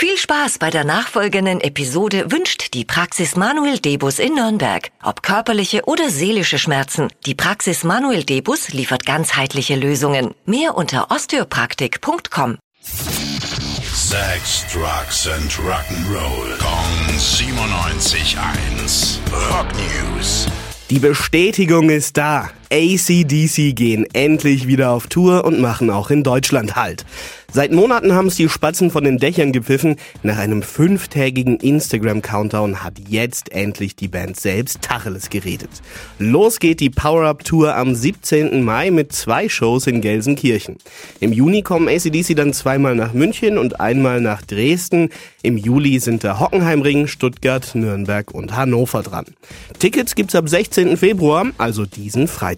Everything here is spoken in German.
Viel Spaß bei der nachfolgenden Episode wünscht die Praxis Manuel Debus in Nürnberg. Ob körperliche oder seelische Schmerzen, die Praxis Manuel Debus liefert ganzheitliche Lösungen. Mehr unter osteopraktik.com. Sex, Drugs and Rock'n'Roll. Kong 97.1. Rock News. Die Bestätigung ist da. ACDC gehen endlich wieder auf Tour und machen auch in Deutschland Halt. Seit Monaten haben es die Spatzen von den Dächern gepfiffen. Nach einem fünftägigen Instagram-Countdown hat jetzt endlich die Band selbst Tacheles geredet. Los geht die Power-Up-Tour am 17. Mai mit zwei Shows in Gelsenkirchen. Im Juni kommen ACDC dann zweimal nach München und einmal nach Dresden. Im Juli sind da Hockenheimring, Stuttgart, Nürnberg und Hannover dran. Tickets gibt's ab 16. Februar, also diesen Freitag.